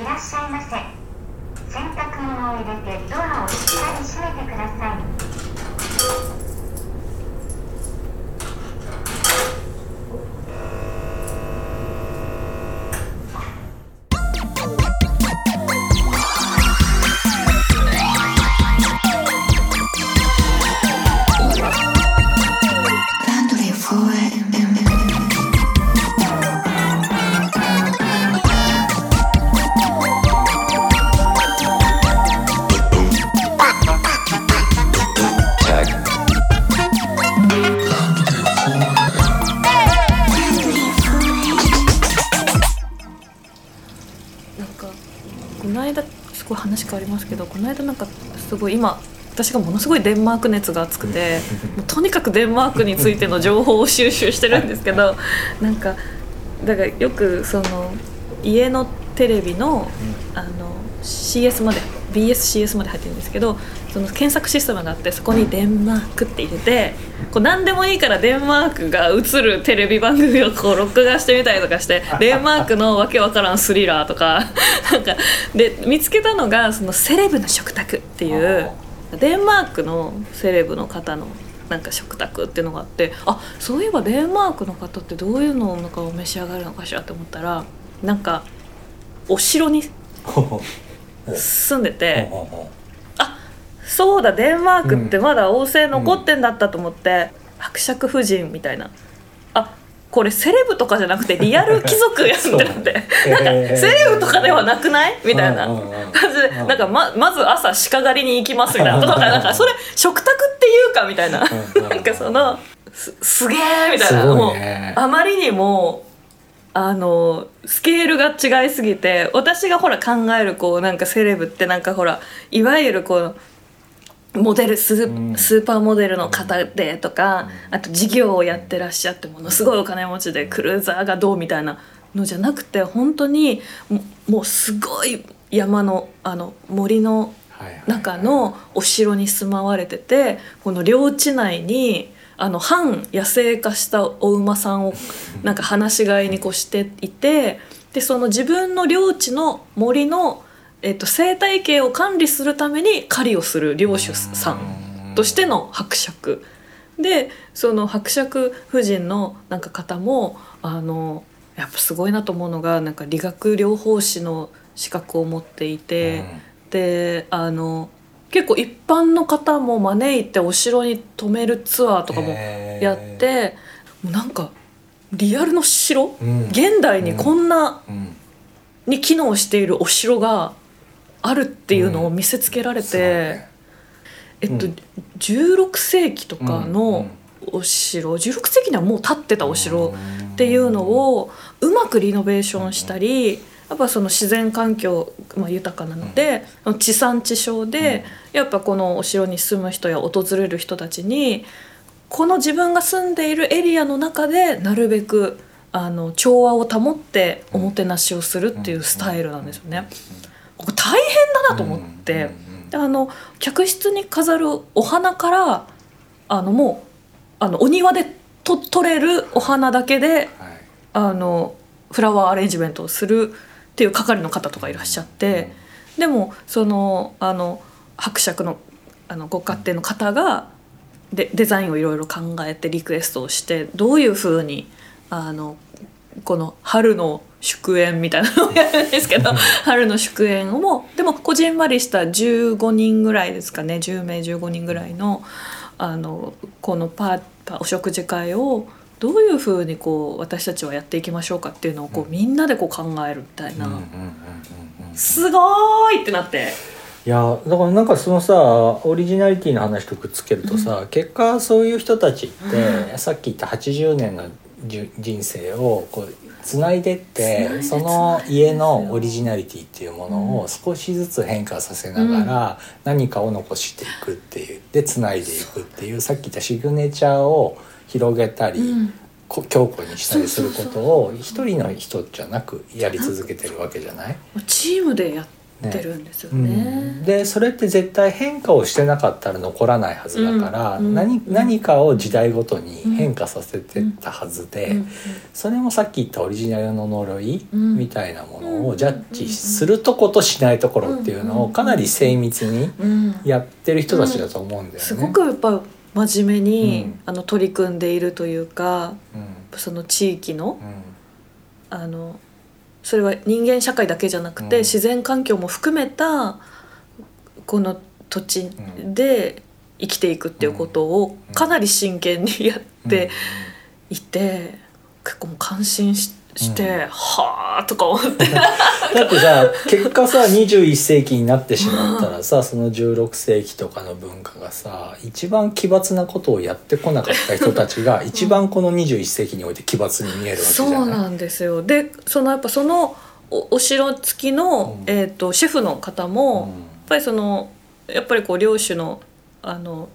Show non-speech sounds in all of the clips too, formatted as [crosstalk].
いらっしゃいませ。洗濯物を入れてドアをしっかり閉めてください。ごい話変わりますけどこの間なんかすごい今私がものすごいデンマーク熱が熱くて [laughs] もうとにかくデンマークについての情報を収集してるんですけどなんかだからよくその家のテレビのあの CS まで BSCS まで入ってるんですけどその検索システムがあってそこに「デンマーク」って入れてこう何でもいいからデンマークが映るテレビ番組をこう録画してみたりとかして [laughs] デンマークのわけわからんスリラーとか [laughs] なんかで見つけたのがそのセレブの食卓っていうデンマークのセレブの方のなんか食卓っていうのがあってあそういえばデンマークの方ってどういうのをなんかお召し上がるのかしらって思ったらなんかお城に [laughs] 住んでて。そうだデンマークってまだ王政残ってんだったと思って、伯爵夫人みたいな。あこれセレブとかじゃなくてリアル貴族やんってなって。なんかセレブとかではなくない？みたいな。感じでうんなんかままず朝鹿狩りに行きますみたいな。とかなんかそれ食卓っていうかみたいな。なんかそのすすげえみたいな。すごもいうねあまりにもあのスケールが違いすぎて私がほら考えるこうなんかセレブってなんかほらいわゆるこうモデルスー,、パーモデルの方でとか、あと事業をやってらっしゃってものすごいお金持ちでクルーザーがどうみたいなのじゃなくて本当にももうすごい山のあの森の中のお城に住まわれててこの領地内にあの半野生化したお馬さんをなんか放し飼いにこうしていてでその自分の領地の森の、えっと、生態系を管理するために狩りをする領主さんとしての伯爵。でその伯爵夫人のなんか方もあのやっぱすごいなと思うのがなんか理学療法士の資格を持っていて。であの結構一般の方も招いてお城に泊めるツアーとかもやって、もうなんかリアルの城、うん。現代にこんなうん。に機能しているお城があるっていうのを見せつけられて、そうねえっと、うん。16世紀とかのお城、16世紀にはもう建ってたお城っていうのをうまくリノベーションしたりやっぱその自然環境、まあ、豊かなので、地産地消で、やっぱこのお城に住む人や訪れる人たちにこの自分が住んでいるエリアの中でなるべくあの調和を保っておもてなしをするっていうスタイルなんですよね。これ大変だなと思って。であの客室に飾るお花からあのもうあのお庭でと取れるお花だけではいあのフラワーアレンジメントをするっていう係の方とかいらっしゃって、でもそのあの伯爵のあのご家庭の方がでデザインをいろいろ考えてリクエストをしてどういうふうにあのこの春の祝宴みたいなのをやるんですけど春の祝宴をもでもこじんまりした15人ぐらいですかね10名15人ぐらいのあのこのパーパーお食事会をどういうふうにこう私たちはやっていきましょうかっていうのをこうみんなでこう考えるみたいな、うんうんうんうんうんすごーいってなって。いやだからなんかそのさオリジナリティの話とくっつけるとさ、結果そういう人たちって、さっき言った80年のじゅ人生をこうつないでってその家のオリジナリティっていうものを少しずつ変化させながら何かを残していくっていうでつないでいくっていうさっき言ったシグネチャーを広げたり、強固にしたりすることを一人の人じゃなくやり続けてるわけじゃない？チームでやってるんですようね。ん。でそれって絶対変化をしてなかったら残らないはずだから、うん何何かを時代ごとに変化させてったはずで、うんそれもさっき言ったオリジナルの呪いうん。みたいなものをジャッジするとことしないところっていうのをかなり精密にうん。やってる人たちだと思うんだよね。すごくやっぱ真面目に、うん。あの取り組んでいるというかうん。その地域のうん。あのそれは人間社会だけじゃなくて、うん。自然環境も含めたこの土地で生きていくっていうことをうん。かなり真剣にやっていて、結構もう感心しして、うん。はあとか思って。[laughs] だってさ結果さ21世紀になってしまったらさ [laughs] その16世紀とかの文化がさ一番奇抜なことをやってこなかった人たちが一番この21世紀において奇抜に見えるわけじゃそうないなんですよ。でそのやっぱそのおお城付きの、うん。えー、とシェフの方も、うん。やっぱりそのやっぱりこう領主のあの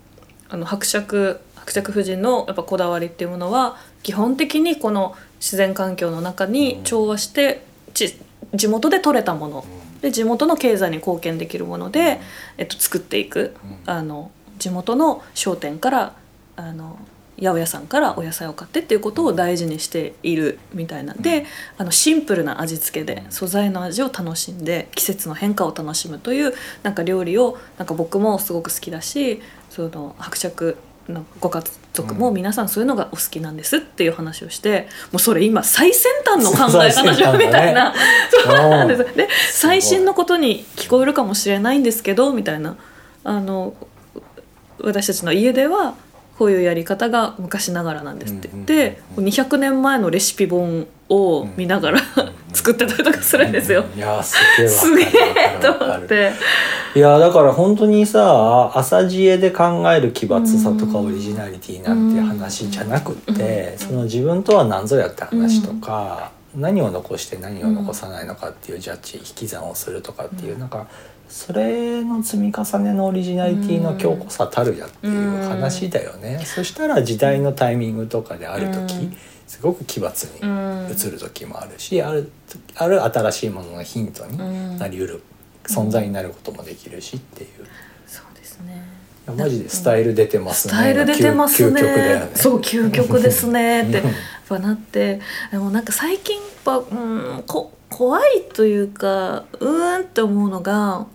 あの伯爵伯爵夫人のやっぱこだわりっていうものは基本的にこの自然環境の中に調和して、ち地元で採れたもの。で地元の経済に貢献できるもので、えっと、作っていく。うん。あの地元の商店からあの八百屋さんからお野菜を買ってっていうことを大事にしているみたいなんで、あのシンプルな味付けで素材の味を楽しんで季節の変化を楽しむというなんか料理をなんか僕もすごく好きだしその伯爵のご家族も皆さんそういうのがお好きなんですっていう話をしてもうそれ今最先端の考え方じゃんみたいな、[laughs] そうなんです。で最新のことに聞こえるかもしれないんですけどみたいな。あの私たちの家ではこういうやり方が昔ながらなんですって言って、200年前のレシピ本を見ながら、作ってたりとかするんですよ。いやすげえするげえと思って。いやだから本当にさ朝知恵で考える奇抜さとかオリジナリティなんて話じゃなくって、その自分とは何ぞやって話とか、何を残して何を残さないのかっていうジャッジ引き算をするとかっていう、なんかそれの積み重ねのオリジナリティの強固さたるやっていう話だよね。そしたら時代のタイミングとかである時、うんすごく奇抜に映る時もあるし、あるある新しいもののヒントになりうる、存在になることもできるしっていう。そうですね。マジでスタイル出てますね。スタイル出てますね。ね。そう究極ですね [laughs] ってうんやなってでもなんか最近やっぱうんこ怖いというかうーんって思うのが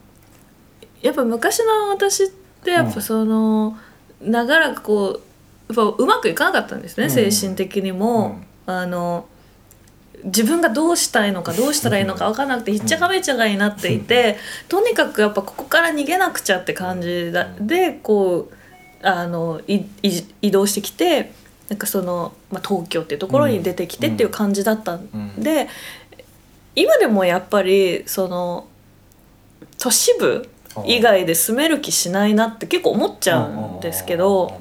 やっぱ昔の私ってやっぱその、長らくこうやっぱうまくいかなかったんですね、うん。精神的にも。あの自分がどうしたいのかどうしたらいいのか分からなくてひっちゃかめっちゃかになっていてとにかくやっぱここから逃げなくちゃって感じだでこうあのいい移動してきてなんかその、まあ、東京っていうところに出てきてっていう感じだったんで、今でもやっぱりその都市部以外で住める気しないなって結構思っちゃうんですけど。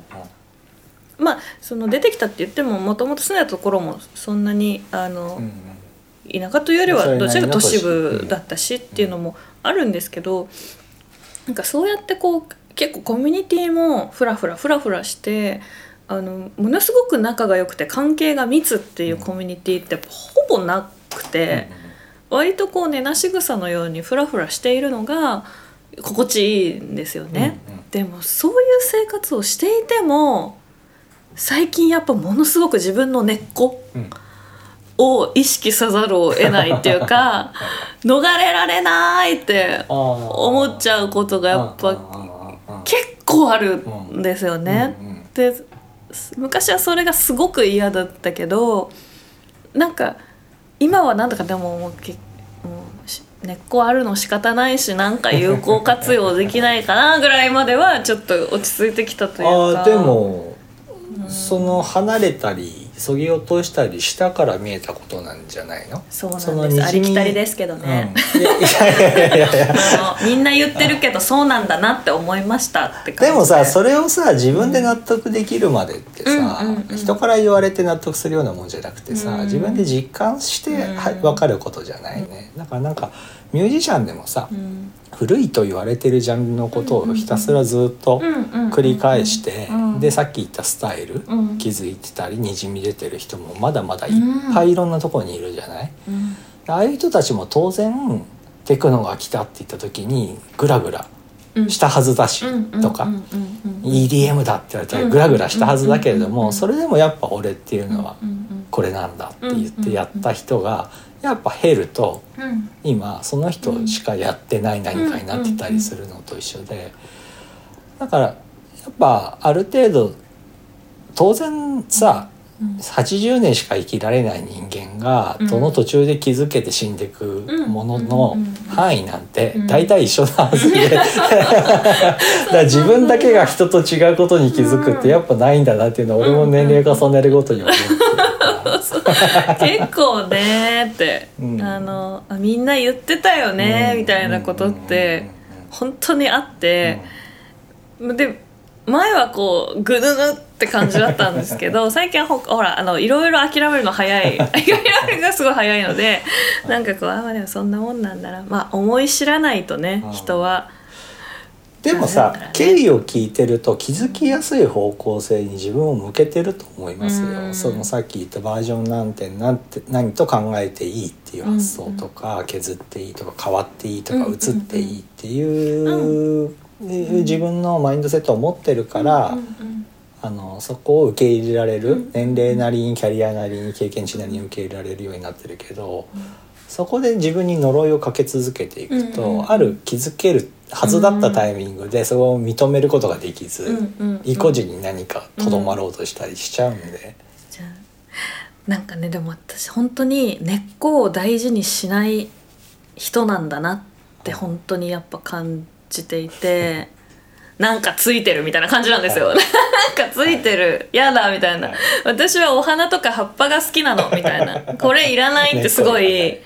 まあその出てきたって言ってももともと住んでたところもそんなにあの、田舎というよりはどちらか都市部だったしっていうのもあるんですけどなんかそうやってこう結構コミュニティもフラフラフラフラしてあのものすごく仲が良くて関係が密っていうコミュニティってほぼなくて、割とこう寝なし草のようにフラフラしているのが心地いいんですよね。うんうん。でもそういう生活をしていても最近やっぱものすごく自分の根っこうん。を意識せざるを得ないっていうか [laughs] 逃れられないって思っちゃうことがやっぱ結構あるんですよね。で昔はそれがすごく嫌だったけどなんか今はなんだかでももうけもうし根っこあるの仕方ないしなんか有効活用できないかなぐらいまではちょっと落ち着いてきたというか。あーでも、その離れたりそぎ落としたり下から見えたことなんじゃないの？そうなんです。ありきたりですけどね、みんな言ってるけどそうなんだなって思いましたって感じで。もさそれをさ自分で納得できるまでってさ、うんうんうん。人から言われて納得するようなもんじゃなくてさ、うん。自分で実感して、うん。は分かることじゃないね、だからなんかミュージシャンでもさ、うん。古いと言われてるジャンルのことをひたすらずっと繰り返して、うん。でさっき言ったスタイル、うん。気づいてたりにじみ出てる人もまだまだいっぱいいろんなところにいるじゃない、うん。ああいう人たちも当然テクノが来たって言った時にグラグラうん。したはずだしとか EDM だって言われたらグラグラしたはずだけれどもそれでもやっぱ俺っていうのはこれなんだって言ってやった人がやっぱ減るとうん。今その人しかやってない何かになってたりするのと一緒でだからやっぱある程度当然さうん80年しか生きられない人間がうんどの途中で気づけて死んでいくもののうん範囲なんてうん。大体一緒なはずで。[laughs] だから自分だけが人と違うことに気づくってやっぱないんだなっていうのは俺も年齢重ねるごとに思う [laughs] 結構ねって、うん。あのあみんな言ってたよね、みたいなことって本当にあって、で前はこうぐぬぬって感じだったんですけど [laughs] 最近はほほらあのいろいろ諦めるの早い。[laughs] 諦めるがすごい早いのでなんかこうあまあでもそんなもんなんだな。まあ思い知らないとねうん。人は。でもさ経緯を聞いてると気づきやすい方向性に自分を向けてると思いますよ。うん。そのさっき言ったバージョン何点何て何と考えていいっていう発想とか、削っていいとか変わっていいとかうん移っていいっていう、自分のマインドセットを持ってるから、あのそこを受け入れられる、うん年齢なりにキャリアなりに経験値なりに受け入れられるようになってるけど、そこで自分に呪いをかけ続けていくと、うんうんある気づけるはずだったタイミングでそれを認めることができず、うんうんうん意固地に何かとどまろうとしたりしちゃうんで、じゃあなんかねでも私本当に根っこを大事にしない人なんだなって本当にやっぱ感じていてなんかついてるみたいな感じなんですよ、はなんかついてる。やだみたいな、はい。私はお花とか葉っぱが好きなのみたいな。[laughs] これいらないってすごいはい。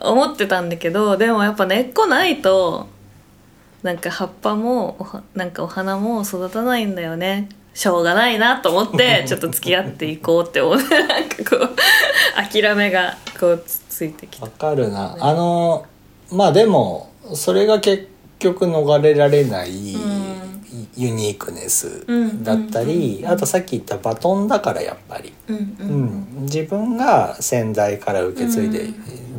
思ってたんだけどでもやっぱ根っこないとなんか葉っぱもなんかお花も育たないんだよね。しょうがないなと思って [laughs] ちょっと付き合っていこうって思う。なんかこう諦めがこうつついてきた。わかるな。あのまあでもそれが結局逃れられない、うんユニークネスうん。だったり、うんあとさっき言ったバトンだからやっぱり、うんううん。ん、自分が先代から受け継いで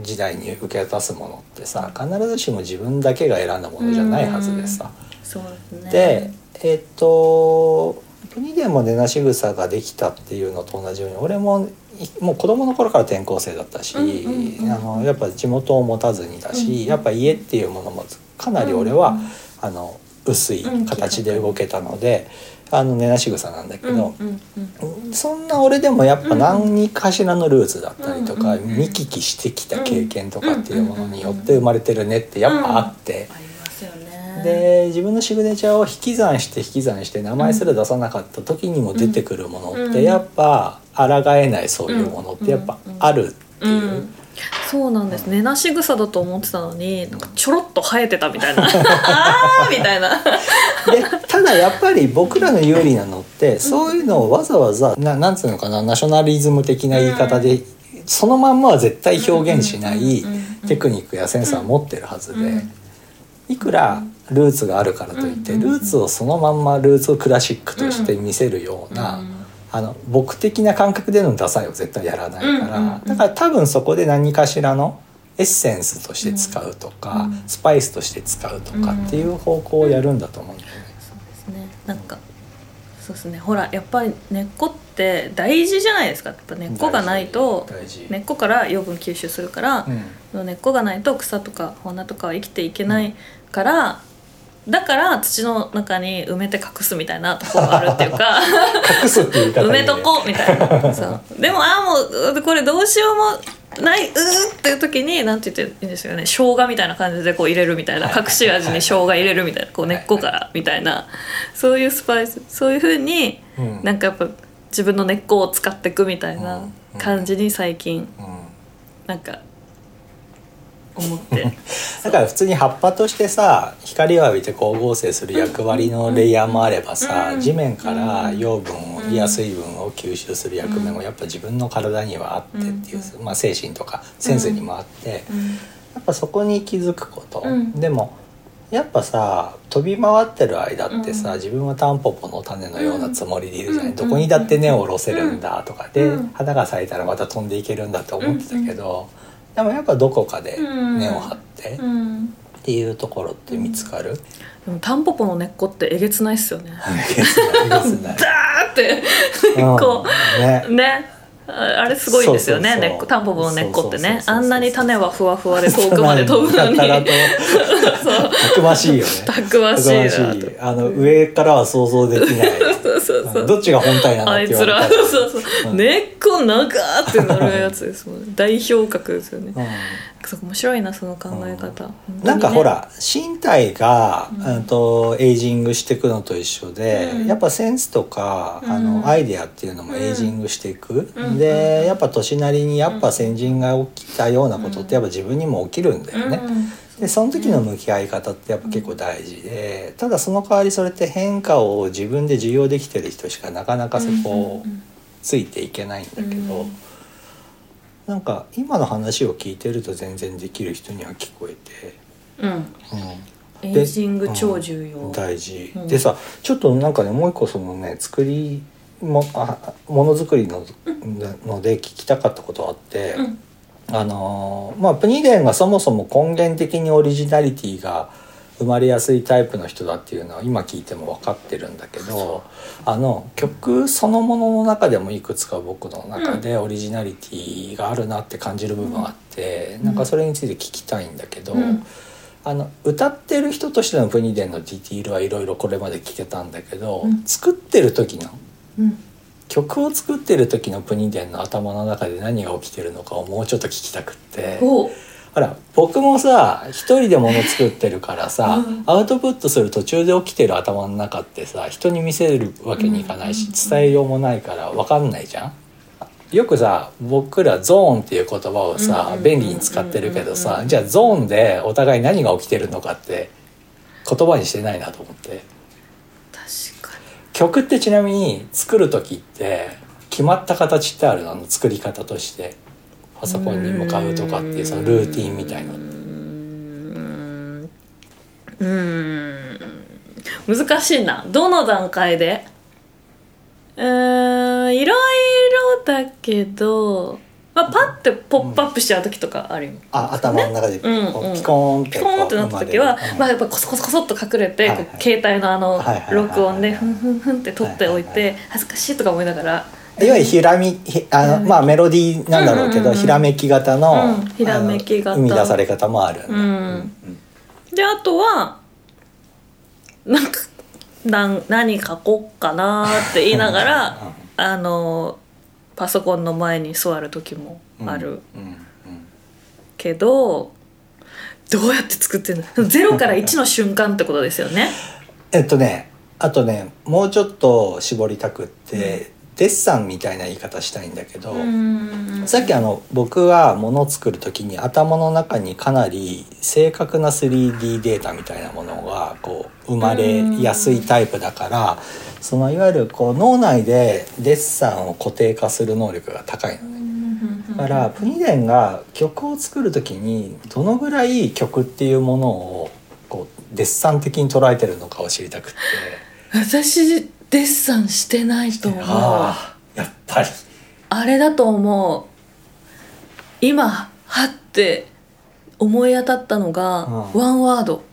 時代に受け渡すものってさ必ずしも自分だけが選んだものじゃないはずでさ。そうですね。でえっ、と国でも根なし草ができたっていうのと同じように俺もいもう子供の頃から転校生だったし、うんうんうんあのやっぱ地元を持たずにだし、うんうんやっぱ家っていうものもかなり俺は、うんうん。あの薄いうん形で動けたので、あの根なし草なんだけど、うんうんうん。そんな俺でもやっぱ何かしらのルーツだったりとか、うんうんうん。見聞きしてきた経験とかっていうものによって生まれてるねってやっぱあって。で自分のシグネチャーを引き算して引き算して名前すら出さなかった時にも出てくるものってうんやっぱ抗えないそういうものってやっぱあるっていう。うんそうなんです。根なし草だと思ってたのになんかちょろっと生えてたみたいな。[laughs] あーみたいな。でただやっぱり僕らの有利なのってそういうのをわざわざななんつうのかなナショナリズム的な言い方でそのまんまは絶対表現しないテクニックやセンスは持ってるはずでうん。いくらルーツがあるからといってルーツをそのまんまルーツクラシックとして見せるようなうんあの僕的な感覚でのダサいを絶対やらないから、うんうんうん。だから多分そこで何かしらのエッセンスとして使うとか、うん。スパイスとして使うとかっていう方向をやるんだと思うんだよね。そうですね。なんかそうですね。ほらやっぱり根っこって大事じゃないですか。やっぱ根っこがないと根っこから養分吸収するから、根っこがないと草とか花とかは生きていけないから、だから土の中に埋めて隠すみたいなところがあるっていうか。隠すっていう言い方埋めとこうみたいな。そう。[laughs] でもああもうこれどうしようもないうーっていう時になんて言っていいんですよね。生姜みたいな感じでこう入れるみたいな隠し味に生姜入れるみたいなこう根っこからみたいな。そういうスパイス。そういうふうにうん。なんかやっぱ自分の根っこを使っていくみたいな感じに最近うん。なんか思って [laughs] だから普通に葉っぱとしてさ光を浴びて光合成する役割のレイヤーもあればさ、うん地面から養分や水分を吸収する役目もやっぱ自分の体にはあってっていう、まあ、精神とかセンスにもあって、やっぱそこに気づくこと、うん。でもやっぱさ飛び回ってる間ってさ、うん。自分はタンポポの種のようなつもりでいるじゃない、うんどこにだって根を下ろせるんだとか。で、うん花が咲いたらまた飛んでいけるんだって思ってたけど、でもやっぱどこかでうん。根を張ってっうん。ていうところって見つかる、でもタンポポの根っこってえげつないっすよね。ダーって。うん。こねう。ね。ああれすごいんですよね根っこタンポポの根っこってね。あんなに種はふわふわで遠くまで飛ぶのに。やたらと [laughs] そう。たくましいよね。たくましい。あの上からは想像できないそうどっちが本体なのあいつら。そうそう、根っこ長ーってなるやつですもん代表格ですよね、うん。面白いなその考え方、本当にねなんかほら身体が、うん、とエイジングしていくのと一緒で、うん。やっぱセンスとか、あうん。のアイデアっていうのもエイジングしていく、うん。でやっぱ年なりにやっぱ先人が起きたようなことってやっぱ自分にも起きるんだよね。うんでその時の向き合い方ってやっぱ結構大事でただその代わりそれって変化を自分で受容できてる人しかなかなかそこをついていけないんだけど、うんなんか今の話を聞いてると全然できる人には聞こえて。うん。うん。エイジング超重要、大事、うん。でさちょっとなんかねもう一個そのね作りもあものづくりのので聞きたかったことがあって、うんあのーまあプニデンがそもそも根源的にオリジナリティが生まれやすいタイプの人だっていうのは今聞いても分かってるんだけどあの曲そのものの中でもいくつか僕の中でオリジナリティがあるなって感じる部分があって、なんかそれについて聞きたいんだけど。うん。あの歌ってる人としてのプニデンのディティールはいろいろこれまで聞けたんだけど、うん。作ってる時のうん曲を作ってる時のプニデンの頭の中で何が起きてるのかをもうちょっと聞きたくって。お。ほら僕もさ一人で物作ってるからさ、うん。アウトプットする途中で起きてる頭の中ってさ人に見せるわけにいかないし、うん伝えようもないから分かんないじゃん。よくさ僕らゾーンっていう言葉をさ、うん便利に使ってるけどさ、うんじゃあゾーンでお互い何が起きてるのかって言葉にしてないなと思って曲ってちなみに作る時って決まった形ってあるの？あの作り方として。パソコンに向かうとかっていうそのルーティンみたいな。うーん。うーん難しいな。どの段階で？うーんいろいろだけど、まあ、パッてポップアップしちゃう時とかあるよ、あ頭の中でピコーンってピコーンってなった時は、まあ、やっぱコソコソコソっと隠れて、携帯のあの録音でふんふんふんって取っておいて、恥ずかしいとか思いながら。いわゆるひらみひあの、まあメロディーなんだろうけど、ひらめき型の,、うんひらめき型。生み出され方もある。うん。であとはなんかなん何書こっかなーって言いながらあのパソコンの前に座る時もある。けど、どうやって作ってんの？[laughs] 0から1の瞬間ってことですよね。えっとねあとねもうちょっと絞りたくって、デッサンみたいな言い方したいんだけど、うんさっきあの僕は物を作る時に頭の中にかなり正確な 3D データみたいなものがこう生まれやすいタイプだからそのいわゆるこう脳内でデッサンを固定化する能力が高いのね。だからプニデンが曲を作る時にどのぐらい曲っていうものをこうデッサン的に捉えてるのかを知りたくって。私デッサンしてないと思う。あああやっぱり。れだと思う。今はって思い当たったのが、うん。ワンワード。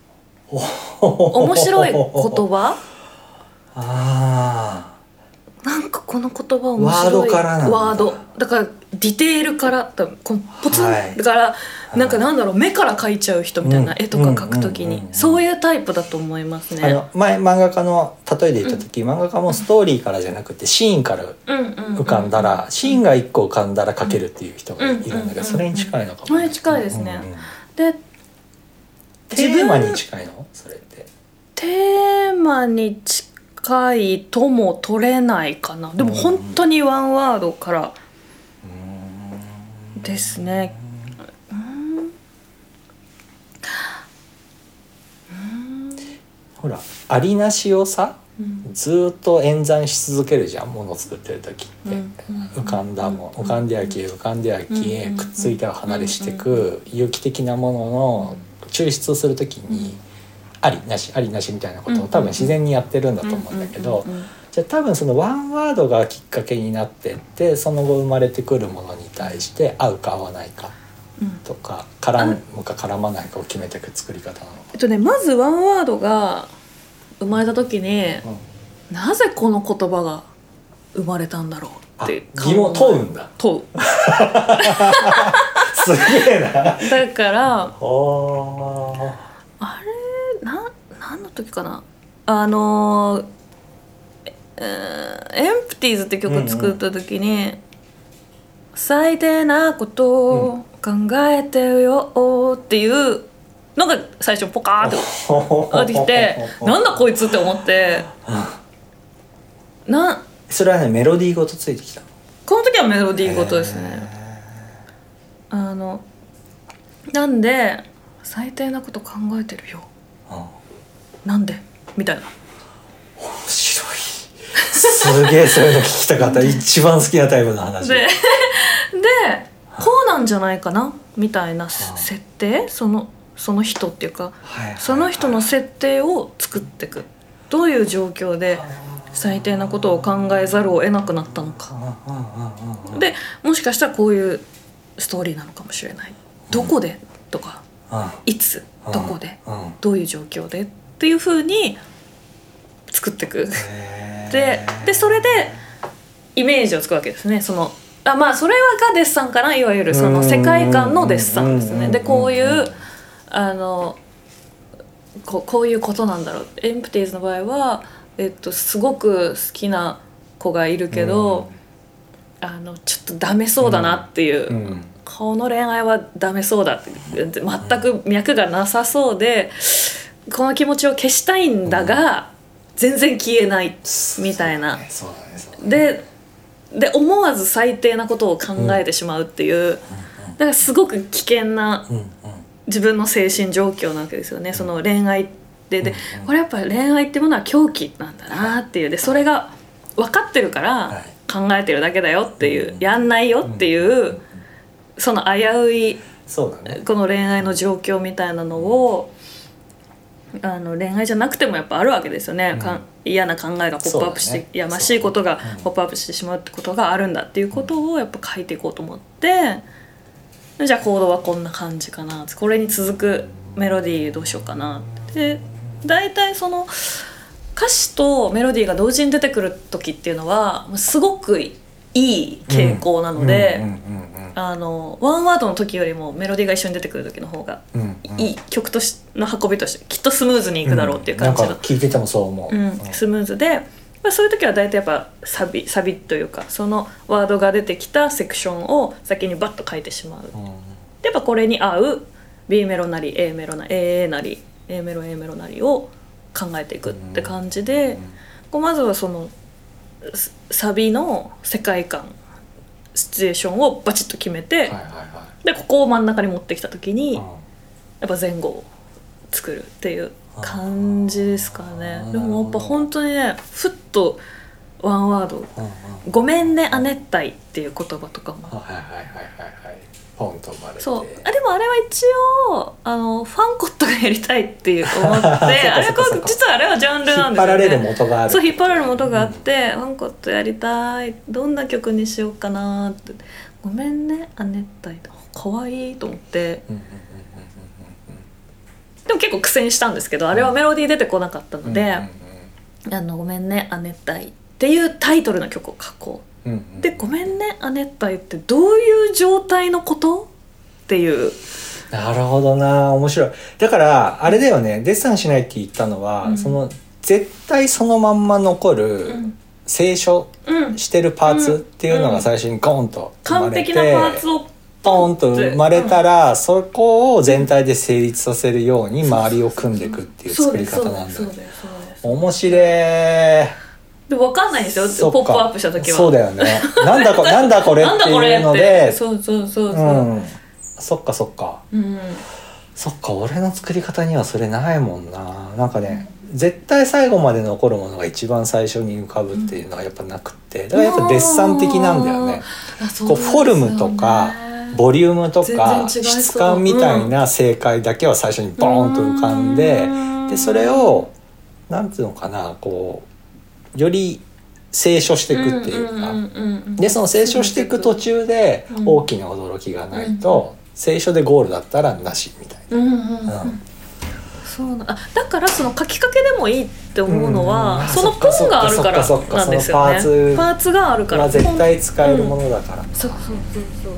面白い言葉？あなんかこの言葉面白い。ワードからなんだ。ワード。だからディテールからだこのポツン、はい。だからなんかなんだろう目から描いちゃう人みたいなうん。絵とか描くときに。うん。うん。うんうんそういうタイプだと思いますあ。あね。の前漫画家の例えで言った時、漫画家もストーリーからじゃなくてシーンからうんうんうん。浮かんだら、シーンが一個浮かんだら描けるっていう人がいるんだけど、うんうんそれに近いのかも、それに近いですね。うんうんでテーマに近いの？それって。テーマに近いとも取れないかな。でも本当にワンワードからですね。ほらありなしをさうん。ずーっと演算し続けるじゃんもの作ってる時って、うん。浮かんだもん。浮かんでは消え浮かんでは消え、うん。くっついては離れしてく有機的なものの抽出する時に、ありなしありなしみたいなことを多分自然にやってるんだと思うんだけど、じゃあ多分そのワンワードがきっかけになってってその後生まれてくるものに対して合うか合わないかうん。とか絡むか絡まないかを決めていく作り方なのか。えっとねまずワンワードが生まれた時に、なぜこの言葉が生まれたんだろうあって疑問問うんだ。問う。[laughs] すげえな。だからあれな何の時かな。あのーエンプティーズって曲作った時に、最低なことを考えてるよっていうのが最初ポカーって出てきて [laughs] なんだこいつって思って。なそれはねメロディーごとついてきたの。この時はメロディーごとですね。あのなんで最低なこと考えてるよ。なんで？みたいなすげえそういうの聞きたかった。一番好きなタイプの話。ででこうなんじゃないかなみたいな設定？そのその人っていうかはいはいその人の設定を作っていく。どういう状況で最低なことを考えざるを得なくなったのか。でもしかしたらこういうストーリーなのかもしれない。どこで？とか。うん。いつ？どこで？うんどういう状況で？っていうふうに作っていくへーででそれでイメージをつくわけですね。そのあまあそれがデッサンかな。いわゆるその世界観のデッサンですね。でこういうあのここういうことなんだろう。エンプティーズの場合は、えっと、すごく好きな子がいるけど、あのちょっとダメそうだなっていう、うん。うんこの恋愛はダメそうだって全く脈がなさそうでこの気持ちを消したいんだが、全然消えないみたいな。でで思わず最低なことを考えてしまうっていう、だからすごく危険な自分の精神状況なわけですよね。その恋愛ってで、これやっぱり恋愛ってものは狂気なんだなっていう。でそれが分かってるからはい。考えてるだけだよっていう、うんやんないよっていう、その危ういこの恋愛の状況みたいなのをあの恋愛じゃなくてもやっぱあるわけですよね、かん嫌な考えがポップアップして、ね。やましいことがうん。ポップアップしてしまうってことがあるんだっていうことをやっぱ書いていこうと思って、じゃあコードはこんな感じかな。これに続くメロディーどうしようかなで大体その歌詞とメロディーが同時に出てくる時っていうのはすごくいい傾向なので。あのワンワードの時よりもメロディーが一緒に出てくる時の方がいい曲としの運びとしてきっとスムーズにいくだろうっていう感じの、なんか聞いててもそう思う、うんスムーズで、まあ、そういう時は大体やっぱサビサビというかそのワードが出てきたセクションを先にバッと書いてしまう。うん。でやっぱこれに合う B メロなり A メロな A なり A メロ A メロなりを考えていくって感じで、こうまずはそのササビの世界観シチュエーションをバチッと決めて、はいはいはでここを真ん中に持ってきた時いに、うん。やっぱ前後を作るっていう感じですかね。でもやっぱ本当にねふっとワンワードうんうん「ごめんね亜熱帯」っていう言葉とかもはいはいはいはいはいポンと生まれて。そう。あでもあれは一応あのファンコットがやりたいっていう思って [laughs] かあれそっかそっか。こう実はあれはジャンルなんですよね。引っ張られる元があるそう引っ張られる元があって、ファンコットやりたい。どんな曲にしようかなって。ごめんね亜熱帯か。わいいと思って。うんうんでも結構苦戦したんですけどあれはメロディー出てこなかったうんうんのでうん「あのごめんね亜熱帯」っていうタイトルの曲を書こうんうん。う。で「ごめんね亜熱帯」ってどういう状態のこと？っていう。なるほどな面白い。だからあれだよねデッサンしないって言ったのは、うん。その絶対そのまんま残るうん。清書うん。してるパーツっていうのが最初にゴンと生ま完れて、璧なパーツをポンと生まれたら、そこを全体で成立させるように周りを組んでいくっていう作り方なんだ。面白いで分かんないんですよ。ポップアップした時は。そうだよね。なんだこ [laughs] なんだこれっていうので。そうそうそうそう。うん。そっかそっか。うん。そっか俺の作り方にはそれないもんな。なんかね、絶対最後まで残るものが一番最初に浮かぶっていうのはやっぱなくって。だからやっぱデッサン的なんだよね。うこうフォルムとかボリュームと全か質感みたいな正解だけは最初にボーンと浮かんでうん。でそれをなんていうのかなこうより清書していくっていうか、んんうんうんでその清書していく途中でうん。大きな驚きがないと聖書でゴールだったらなしみたいうんうんうんうん。そうなあだからその書きかけでもいいって思うのは、うん。そのポンがあるからなんですよね。パーツパーツがあるから。まあ絶対使えるものだから、そうそうそうそう